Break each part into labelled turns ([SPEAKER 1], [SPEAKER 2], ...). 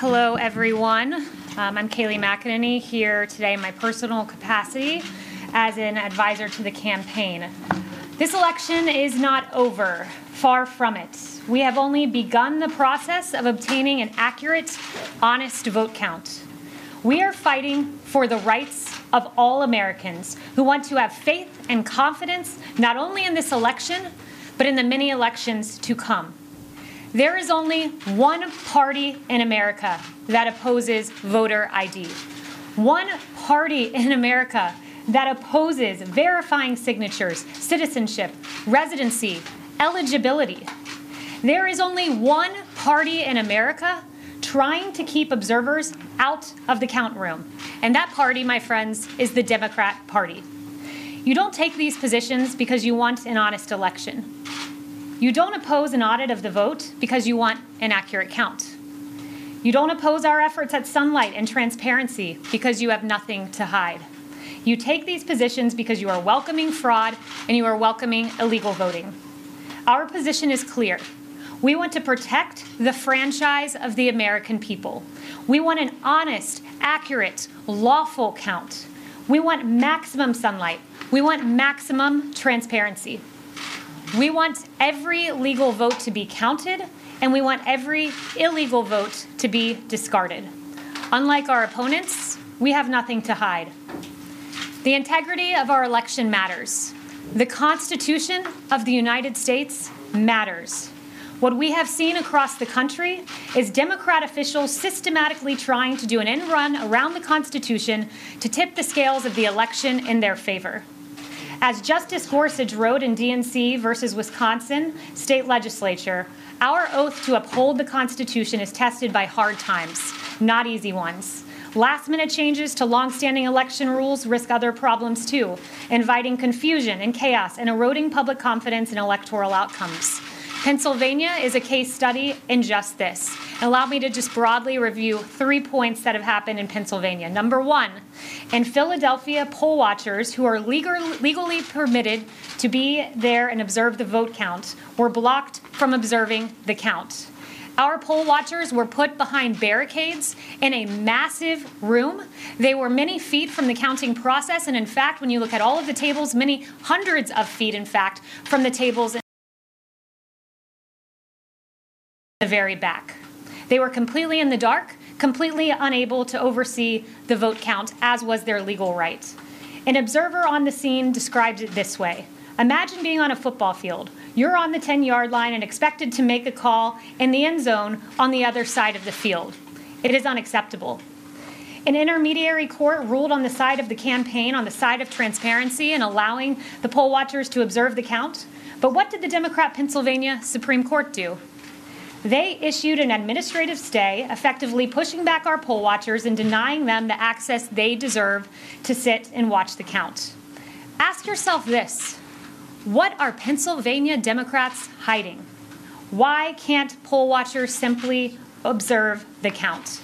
[SPEAKER 1] Hello, everyone. Um, I'm Kayleigh McEnany here today in my personal capacity as an advisor to the campaign. This election is not over, far from it. We have only begun the process of obtaining an accurate, honest vote count. We are fighting for the rights of all Americans who want to have faith and confidence not only in this election, but in the many elections to come. There is only one party in America that opposes voter ID. One party in America that opposes verifying signatures, citizenship, residency, eligibility. There is only one party in America trying to keep observers out of the count room. And that party, my friends, is the Democrat Party. You don't take these positions because you want an honest election. You don't oppose an audit of the vote because you want an accurate count. You don't oppose our efforts at sunlight and transparency because you have nothing to hide. You take these positions because you are welcoming fraud and you are welcoming illegal voting. Our position is clear. We want to protect the franchise of the American people. We want an honest, accurate, lawful count. We want maximum sunlight. We want maximum transparency. We want every legal vote to be counted, and we want every illegal vote to be discarded. Unlike our opponents, we have nothing to hide. The integrity of our election matters. The Constitution of the United States matters. What we have seen across the country is Democrat officials systematically trying to do an end run around the Constitution to tip the scales of the election in their favor. As Justice Gorsuch wrote in DNC versus Wisconsin state legislature, our oath to uphold the Constitution is tested by hard times, not easy ones. Last minute changes to long-standing election rules risk other problems too, inviting confusion and chaos and eroding public confidence in electoral outcomes. Pennsylvania is a case study in just this. Allow me to just broadly review three points that have happened in Pennsylvania. Number one, in Philadelphia, poll watchers who are legal, legally permitted to be there and observe the vote count were blocked from observing the count. Our poll watchers were put behind barricades in a massive room. They were many feet from the counting process, and in fact, when you look at all of the tables, many hundreds of feet, in fact, from the tables in the very back. They were completely in the dark, completely unable to oversee the vote count, as was their legal right. An observer on the scene described it this way Imagine being on a football field. You're on the 10 yard line and expected to make a call in the end zone on the other side of the field. It is unacceptable. An intermediary court ruled on the side of the campaign, on the side of transparency and allowing the poll watchers to observe the count. But what did the Democrat Pennsylvania Supreme Court do? They issued an administrative stay, effectively pushing back our poll watchers and denying them the access they deserve to sit and watch the count. Ask yourself this what are Pennsylvania Democrats hiding? Why can't poll watchers simply observe the count?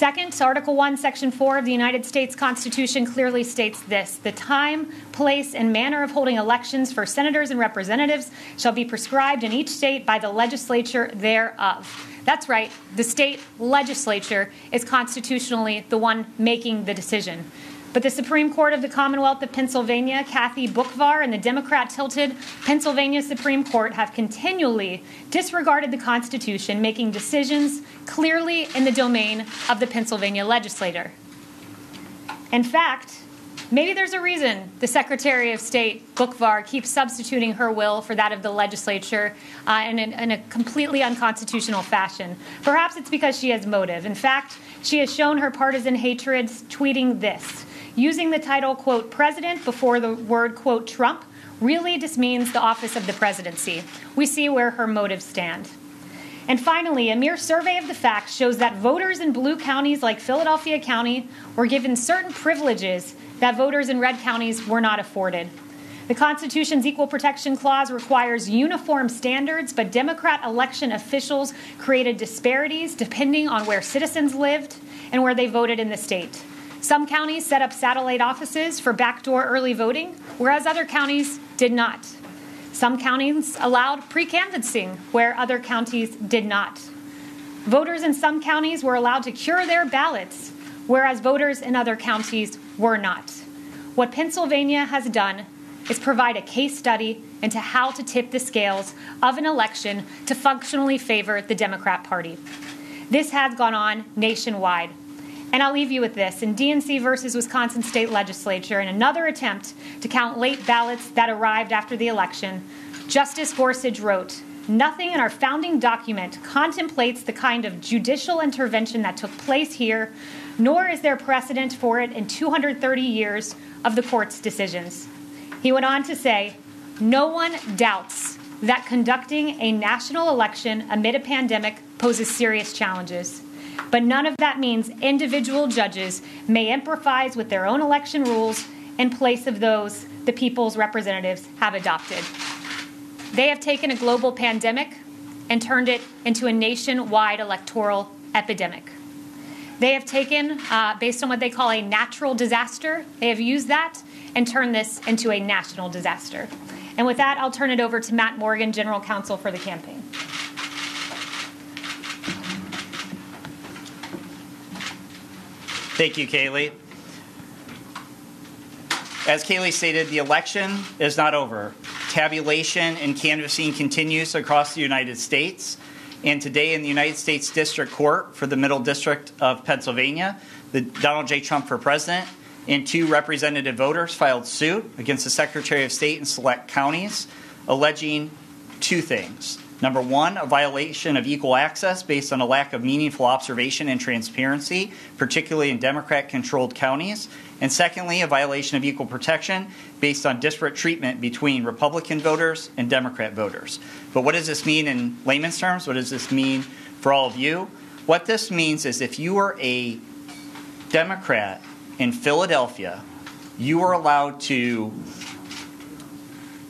[SPEAKER 1] Second, Article 1, Section 4 of the United States Constitution clearly states this The time, place, and manner of holding elections for senators and representatives shall be prescribed in each state by the legislature thereof. That's right, the state legislature is constitutionally the one making the decision. But the Supreme Court of the Commonwealth of Pennsylvania, Kathy Boockvar, and the Democrat tilted Pennsylvania Supreme Court have continually disregarded the Constitution, making decisions clearly in the domain of the Pennsylvania legislator. In fact, maybe there's a reason the Secretary of State, Boockvar, keeps substituting her will for that of the legislature uh, in, in a completely unconstitutional fashion. Perhaps it's because she has motive. In fact, she has shown her partisan hatred tweeting this using the title, quote, president before the word, quote, Trump really just means the office of the presidency. We see where her motives stand. And finally, a mere survey of the facts shows that voters in blue counties like Philadelphia County were given certain privileges that voters in red counties were not afforded. The Constitution's Equal Protection Clause requires uniform standards, but Democrat election officials created disparities depending on where citizens lived and where they voted in the state. Some counties set up satellite offices for backdoor early voting, whereas other counties did not. Some counties allowed pre canvassing, where other counties did not. Voters in some counties were allowed to cure their ballots, whereas voters in other counties were not. What Pennsylvania has done is provide a case study into how to tip the scales of an election to functionally favor the Democrat Party. This has gone on nationwide. And I'll leave you with this. In DNC versus Wisconsin State Legislature, in another attempt to count late ballots that arrived after the election, Justice Gorsuch wrote Nothing in our founding document contemplates the kind of judicial intervention that took place here, nor is there precedent for it in 230 years of the court's decisions. He went on to say No one doubts that conducting a national election amid a pandemic poses serious challenges. But none of that means individual judges may improvise with their own election rules in place of those the people's representatives have adopted. They have taken a global pandemic and turned it into a nationwide electoral epidemic. They have taken, uh, based on what they call a natural disaster, they have used that and turned this into a national disaster. And with that, I'll turn it over to Matt Morgan, General Counsel for the campaign.
[SPEAKER 2] Thank you, Kayleigh. As Kayleigh stated, the election is not over. Tabulation and canvassing continues across the United States. And today, in the United States District Court for the Middle District of Pennsylvania, the Donald J. Trump for president and two representative voters filed suit against the Secretary of State in select counties, alleging two things. Number one, a violation of equal access based on a lack of meaningful observation and transparency, particularly in Democrat controlled counties. And secondly, a violation of equal protection based on disparate treatment between Republican voters and Democrat voters. But what does this mean in layman's terms? What does this mean for all of you? What this means is if you are a Democrat in Philadelphia, you are allowed to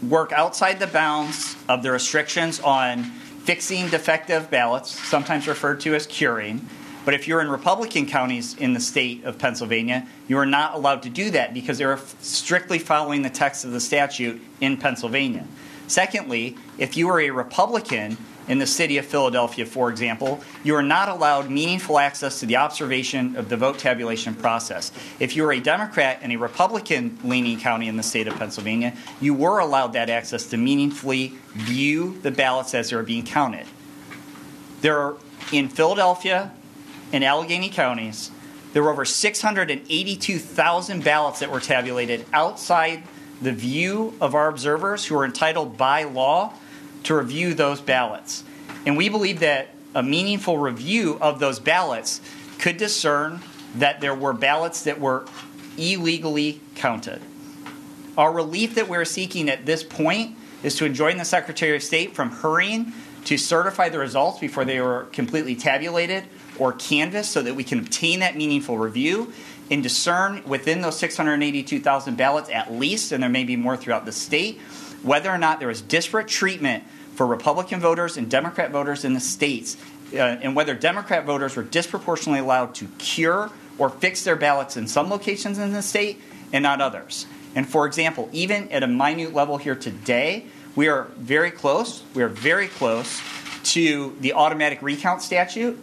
[SPEAKER 2] work outside the bounds of the restrictions on fixing defective ballots, sometimes referred to as curing. But if you're in Republican counties in the state of Pennsylvania, you are not allowed to do that because they're strictly following the text of the statute in Pennsylvania. Secondly, if you are a Republican in the city of Philadelphia, for example, you are not allowed meaningful access to the observation of the vote tabulation process. If you are a Democrat in a Republican leaning county in the state of Pennsylvania, you were allowed that access to meaningfully view the ballots as they are being counted. There are, in Philadelphia and Allegheny counties, there were over 682,000 ballots that were tabulated outside the view of our observers who are entitled by law to review those ballots. And we believe that a meaningful review of those ballots could discern that there were ballots that were illegally counted. Our relief that we're seeking at this point is to enjoin the Secretary of State from hurrying to certify the results before they were completely tabulated or canvassed so that we can obtain that meaningful review and discern within those 682,000 ballots at least, and there may be more throughout the state, whether or not there was disparate treatment for Republican voters and Democrat voters in the states, uh, and whether Democrat voters were disproportionately allowed to cure or fix their ballots in some locations in the state and not others. And for example, even at a minute level here today, we are very close, we are very close to the automatic recount statute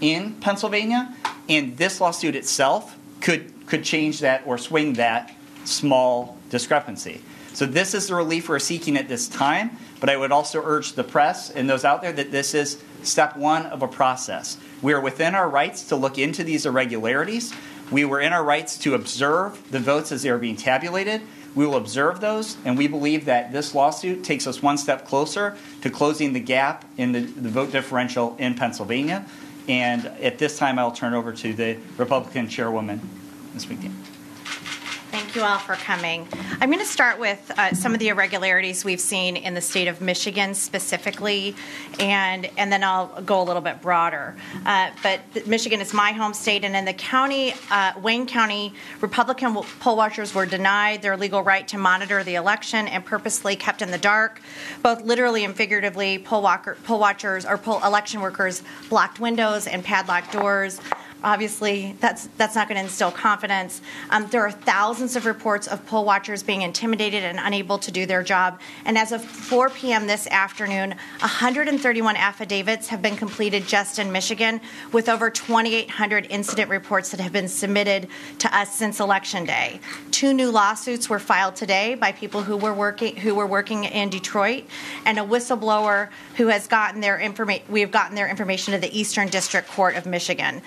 [SPEAKER 2] in Pennsylvania, and this lawsuit itself could, could change that or swing that small discrepancy. So this is the relief we're seeking at this time, but I would also urge the press and those out there that this is step one of a process. We are within our rights to look into these irregularities. We were in our rights to observe the votes as they are being tabulated. We will observe those, and we believe that this lawsuit takes us one step closer to closing the gap in the, the vote differential in Pennsylvania. And at this time, I'll turn over to the Republican chairwoman, Ms. McDaniel.
[SPEAKER 3] Thank you all for coming. I'm going to start with uh, some of the irregularities we've seen in the state of Michigan specifically, and and then I'll go a little bit broader. Uh, but Michigan is my home state, and in the county, uh, Wayne County, Republican poll watchers were denied their legal right to monitor the election and purposely kept in the dark, both literally and figuratively. Poll, walker, poll watchers or poll election workers blocked windows and padlocked doors Obviously, that's that's not going to instill confidence. Um, there are thousands of reports of poll watchers being intimidated and unable to do their job. And as of 4 p.m. this afternoon, 131 affidavits have been completed just in Michigan, with over 2,800 incident reports that have been submitted to us since Election Day. Two new lawsuits were filed today by people who were working who were working in Detroit, and a whistleblower who has gotten their information. We have gotten their information to the Eastern District Court of Michigan.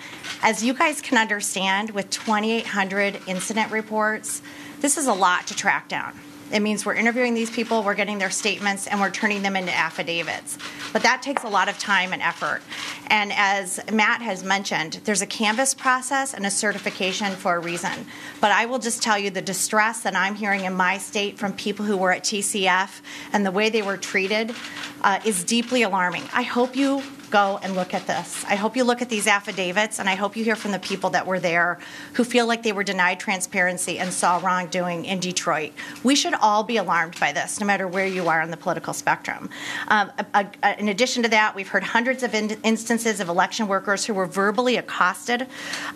[SPEAKER 3] As you guys can understand, with 2,800 incident reports, this is a lot to track down. It means we're interviewing these people, we're getting their statements, and we're turning them into affidavits. But that takes a lot of time and effort. And as Matt has mentioned, there's a canvas process and a certification for a reason. But I will just tell you the distress that I'm hearing in my state from people who were at TCF and the way they were treated uh, is deeply alarming. I hope you go and look at this. I hope you look at these affidavits, and I hope you hear from the people that were there who feel like they were denied transparency and saw wrongdoing in Detroit. We should all be alarmed by this, no matter where you are on the political spectrum. Um, a, a, in addition to that, we've heard hundreds of in- instances of election workers who were verbally accosted. Uh,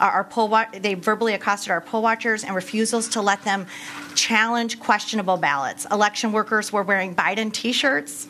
[SPEAKER 3] our poll wa- they verbally accosted our poll watchers and refusals to let them challenge questionable ballots. Election workers were wearing Biden T-shirts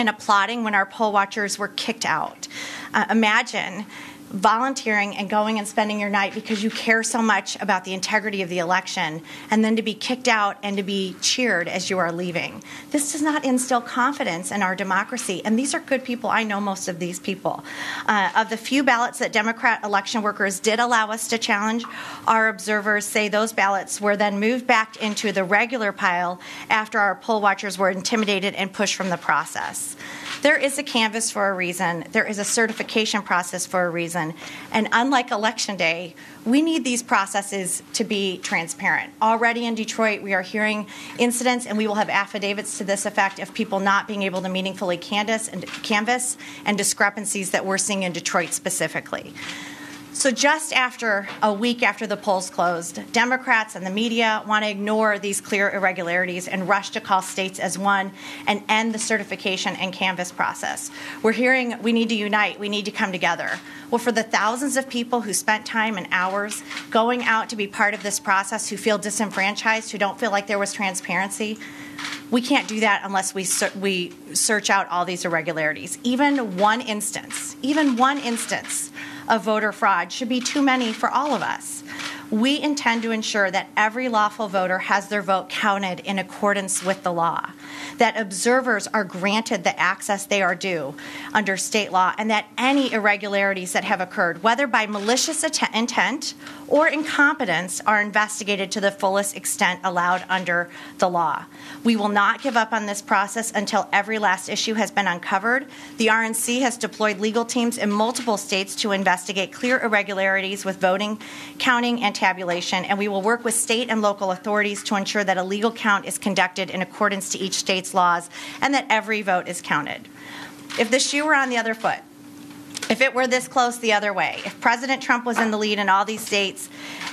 [SPEAKER 3] and applauding when our poll watchers were kicked out. Uh, imagine volunteering and going and spending your night because you care so much about the integrity of the election, and then to be kicked out and to be cheered as you are leaving. This does not instill confidence in our democracy, and these are good people. I know most of these people. Uh, of the few ballots that Democrat election workers did allow us to challenge, our observers say those ballots were then moved back into the regular pile after our poll watchers were intimidated and pushed from the process. There is a canvas for a reason, there is a certification process for a reason. And unlike Election Day, we need these processes to be transparent. Already in Detroit, we are hearing incidents, and we will have affidavits to this effect of people not being able to meaningfully canvass and, and discrepancies that we're seeing in Detroit specifically. So, just after a week after the polls closed, Democrats and the media want to ignore these clear irregularities and rush to call states as one and end the certification and canvass process. We're hearing we need to unite, we need to come together. Well, for the thousands of people who spent time and hours going out to be part of this process, who feel disenfranchised, who don't feel like there was transparency, we can't do that unless we, we search out all these irregularities. Even one instance, even one instance of voter fraud should be too many for all of us. We intend to ensure that every lawful voter has their vote counted in accordance with the law, that observers are granted the access they are due under state law, and that any irregularities that have occurred, whether by malicious intent or incompetence, are investigated to the fullest extent allowed under the law. We will not give up on this process until every last issue has been uncovered. The RNC has deployed legal teams in multiple states to investigate clear irregularities with voting, counting, and tabulation, and we will work with state and local authorities to ensure that a legal count is conducted in accordance to each state's laws and that every vote is counted. If the shoe were on the other foot, if it were this close the other way, if President Trump was in the lead in all these states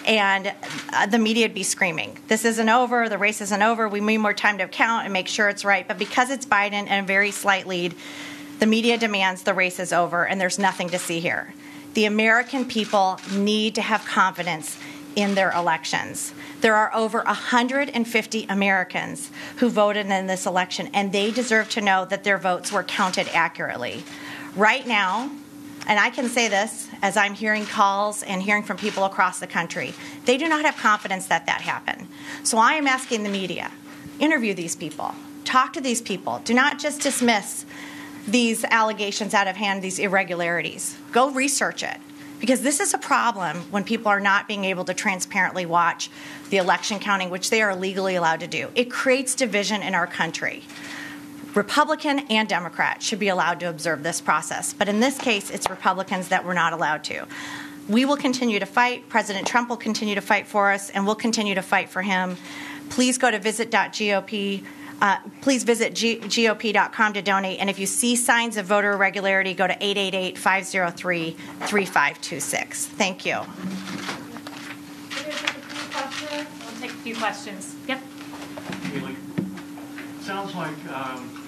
[SPEAKER 3] and uh, the media would be screaming, this isn't over, the race isn't over, we need more time to count and make sure it's right. But because it's Biden and a very slight lead, the media demands the race is over and there's nothing to see here. The American people need to have confidence in their elections. There are over 150 Americans who voted in this election, and they deserve to know that their votes were counted accurately. Right now, and I can say this as I'm hearing calls and hearing from people across the country, they do not have confidence that that happened. So I am asking the media interview these people, talk to these people, do not just dismiss these allegations out of hand, these irregularities. Go research it because this is a problem when people are not being able to transparently watch the election counting, which they are legally allowed to do. It creates division in our country. Republican and Democrat should be allowed to observe this process, but in this case, it's Republicans that we're not allowed to. We will continue to fight. President Trump will continue to fight for us, and we'll continue to fight for him. Please go to visit.gop uh, please visit G- GOP.com to donate. And if you see signs of voter irregularity, go to 888 503 3526. Thank you.
[SPEAKER 1] We'll take a few questions. Yep.
[SPEAKER 4] Sounds like, um,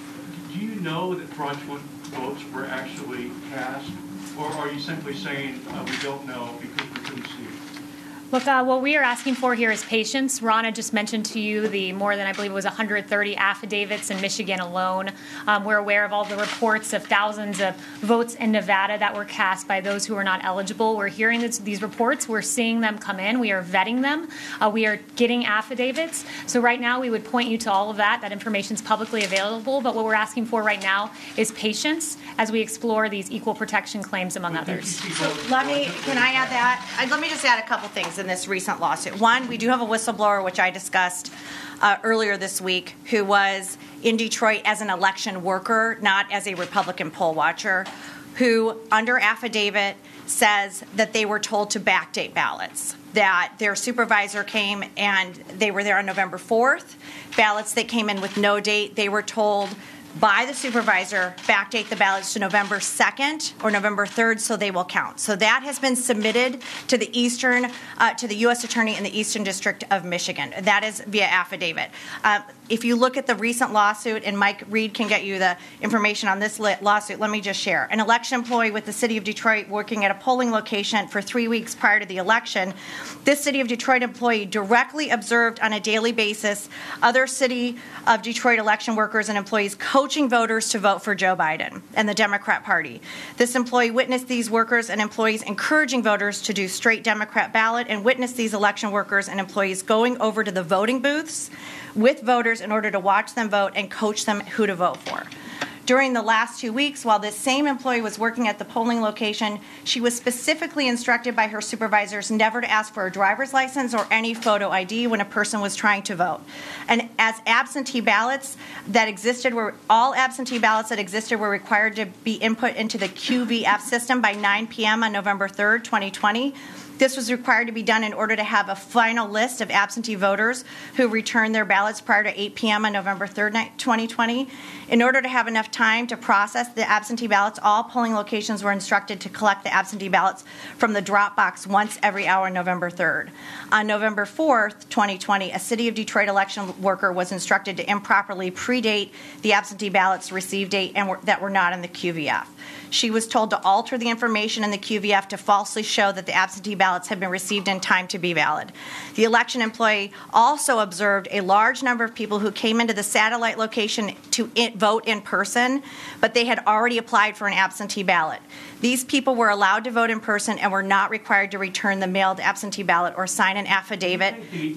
[SPEAKER 4] do you know that fraudulent votes were actually cast? Or are you simply saying, uh, we don't know because we couldn't see?
[SPEAKER 1] Look, uh, what we are asking for here is patience. Ronna just mentioned to you the more than I believe it was 130 affidavits in Michigan alone. Um, we're aware of all the reports of thousands of votes in Nevada that were cast by those who are not eligible. We're hearing this, these reports. We're seeing them come in. We are vetting them. Uh, we are getting affidavits. So right now, we would point you to all of that. That information is publicly available. But what we're asking for right now is patience as we explore these equal protection claims, among others.
[SPEAKER 3] Let me, can I add that? Uh, Let me just add a couple things in this recent lawsuit. One, we do have a whistleblower, which I discussed uh, earlier this week, who was in Detroit as an election worker, not as a Republican poll watcher, who, under affidavit, says that they were told to backdate ballots. That their supervisor came and they were there on November 4th. Ballots that came in with no date, they were told by the supervisor, backdate the ballots to November 2nd or November 3rd so they will count. So that has been submitted to the Eastern, uh, to the U.S. Attorney in the Eastern District of Michigan. That is via affidavit. Uh, if you look at the recent lawsuit, and Mike Reed can get you the information on this lawsuit, let me just share. An election employee with the City of Detroit working at a polling location for three weeks prior to the election, this City of Detroit employee directly observed on a daily basis other City of Detroit election workers and employees coaching voters to vote for Joe Biden and the Democrat Party. This employee witnessed these workers and employees encouraging voters to do straight Democrat ballot and witnessed these election workers and employees going over to the voting booths with voters in order to watch them vote and coach them who to vote for. During the last two weeks, while this same employee was working at the polling location, she was specifically instructed by her supervisors never to ask for a driver's license or any photo ID when a person was trying to vote. And as absentee ballots that existed were all absentee ballots that existed were required to be input into the QVF system by 9 p.m. on November 3rd, 2020. This was required to be done in order to have a final list of absentee voters who returned their ballots prior to 8 p.m. on November 3rd, 2020. In order to have enough time to process the absentee ballots, all polling locations were instructed to collect the absentee ballots from the drop box once every hour on November 3rd. On November 4th, 2020, a City of Detroit election worker was instructed to improperly predate the absentee ballots received date and were, that were not in the QVF. She was told to alter the information in the QVF to falsely show that the absentee ballots had been received in time to be valid. The election employee also observed a large number of people who came into the satellite location to vote in person, but they had already applied for an absentee ballot. These people were allowed to vote in person and were not required to return the mailed absentee ballot or sign an affidavit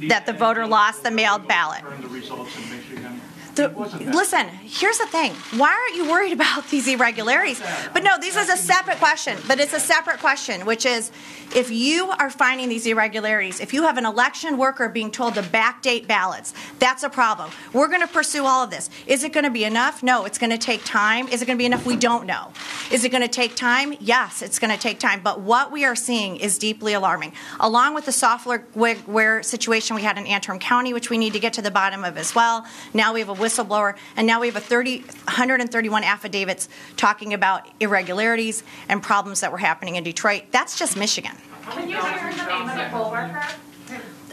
[SPEAKER 3] that the voter lost the mailed ballot.
[SPEAKER 4] The in.
[SPEAKER 3] The, listen, here's the thing. Why aren't you worried about these irregularities? But no, this is a separate question. But it's a separate question, which is if you are finding these irregularities, if you have an election worker being told to backdate ballots, that's a problem. We're going to pursue all of this. Is it going to be enough? No, it's going to take time. Is it going to be enough? We don't know. Is it going to take time? Yes, it's going to take time. But what we are seeing is deeply alarming. Along with the software situation we had in Antrim County, which we need to get to the bottom of as well. Now we have a whistleblower, and now we have a 30, 131 affidavits talking about irregularities and problems that were happening in Detroit. That's just Michigan.
[SPEAKER 5] Can you share the name of the poll worker?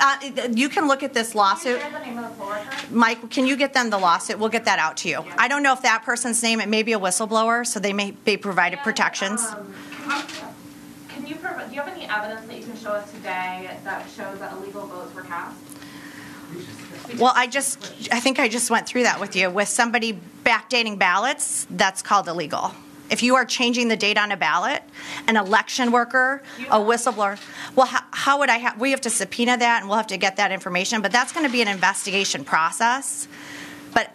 [SPEAKER 3] Uh, you can look at this
[SPEAKER 5] Can you
[SPEAKER 3] lawsuit.
[SPEAKER 5] share the name of the poll worker?
[SPEAKER 3] Mike, can you get them the lawsuit? We'll get that out to you. I don't know if that person's name, it may be a whistleblower, so they may be provided protections.
[SPEAKER 5] Um, Can you, prov- do you have any evidence that you can show us today that shows that illegal votes were cast?
[SPEAKER 3] Well, I just, I think I just went through that with you. With somebody backdating ballots, that's called illegal. If you are changing the date on a ballot, an election worker, a whistleblower, well, how, how would I have, we have to subpoena that and we'll have to get that information, but that's going to be an investigation process. But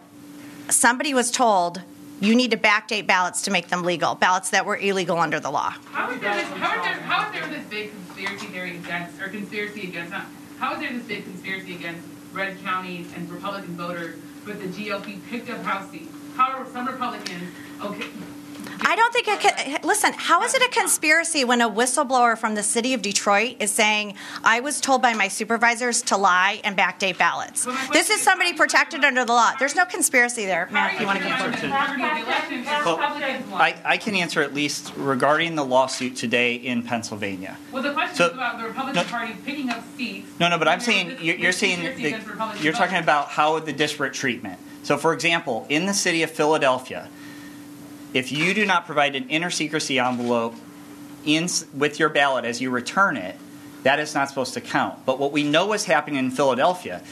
[SPEAKER 3] somebody was told, you need to backdate ballots to make them legal, ballots that were illegal under the law.
[SPEAKER 6] How is there this, how is there, how is there this big conspiracy theory against, or conspiracy against, how is there this big conspiracy against red counties and Republican voters, but the GOP picked up House seats? How are some Republicans, okay,
[SPEAKER 3] I don't think it can. Listen, how is it a conspiracy when a whistleblower from the city of Detroit is saying, I was told by my supervisors to lie and backdate ballots? This is
[SPEAKER 6] is,
[SPEAKER 3] somebody
[SPEAKER 6] how do you-
[SPEAKER 3] protected under the law. There's no conspiracy there.
[SPEAKER 6] how
[SPEAKER 3] Matt, if
[SPEAKER 6] you
[SPEAKER 3] you want to
[SPEAKER 6] denying
[SPEAKER 3] get
[SPEAKER 6] the integrity of the election if
[SPEAKER 2] Well, I, I can answer at least regarding the lawsuit today in Pennsylvania.
[SPEAKER 6] Well, the question
[SPEAKER 2] So-
[SPEAKER 6] is about the Republican
[SPEAKER 2] no-
[SPEAKER 6] Party picking up seats.
[SPEAKER 2] No, no, but I'm
[SPEAKER 6] There
[SPEAKER 2] saying you're, you're saying
[SPEAKER 6] conspiracy
[SPEAKER 2] that
[SPEAKER 6] against Republican
[SPEAKER 2] you're talking about how the disparate treatment. So, for example, in the city of Philadelphia, if you do not provide an inner secrecy envelope in with your ballot as you return it, that is not supposed to count. But what we know is happening in Philadelphia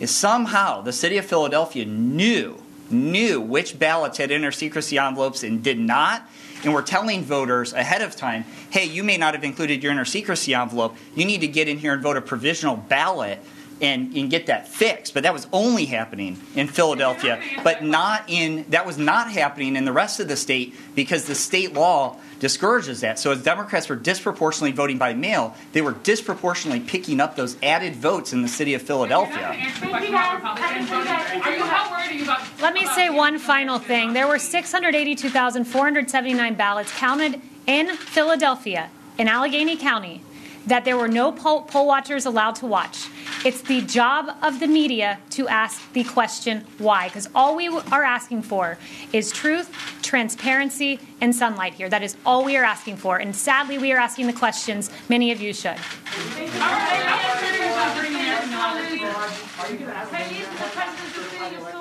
[SPEAKER 2] is somehow the city of Philadelphia knew knew which ballots had inner secrecy envelopes and did not. And we're telling voters ahead of time, hey, you may not have included your inner secrecy envelope. You need to get in here and vote a provisional ballot and, and get that fixed. But that was only happening in Philadelphia, but not in that was not happening in the rest of the state because the state law discourages that. So as Democrats were disproportionately voting by mail, they were disproportionately picking up those added votes in the city of
[SPEAKER 6] You're not gonna
[SPEAKER 2] Philadelphia.
[SPEAKER 6] answer the question about Republicans voting. Are you, how worried are you about?
[SPEAKER 1] Let me say one final thing. There were 682,479 ballots counted in Philadelphia, in Allegheny County, that there were no poll, poll watchers allowed to watch. It's the job of the media to ask the question why, because all we are asking for is truth, transparency, and sunlight here. That is all we are asking for. And sadly, we are asking the questions many of you should.
[SPEAKER 6] Are you law to the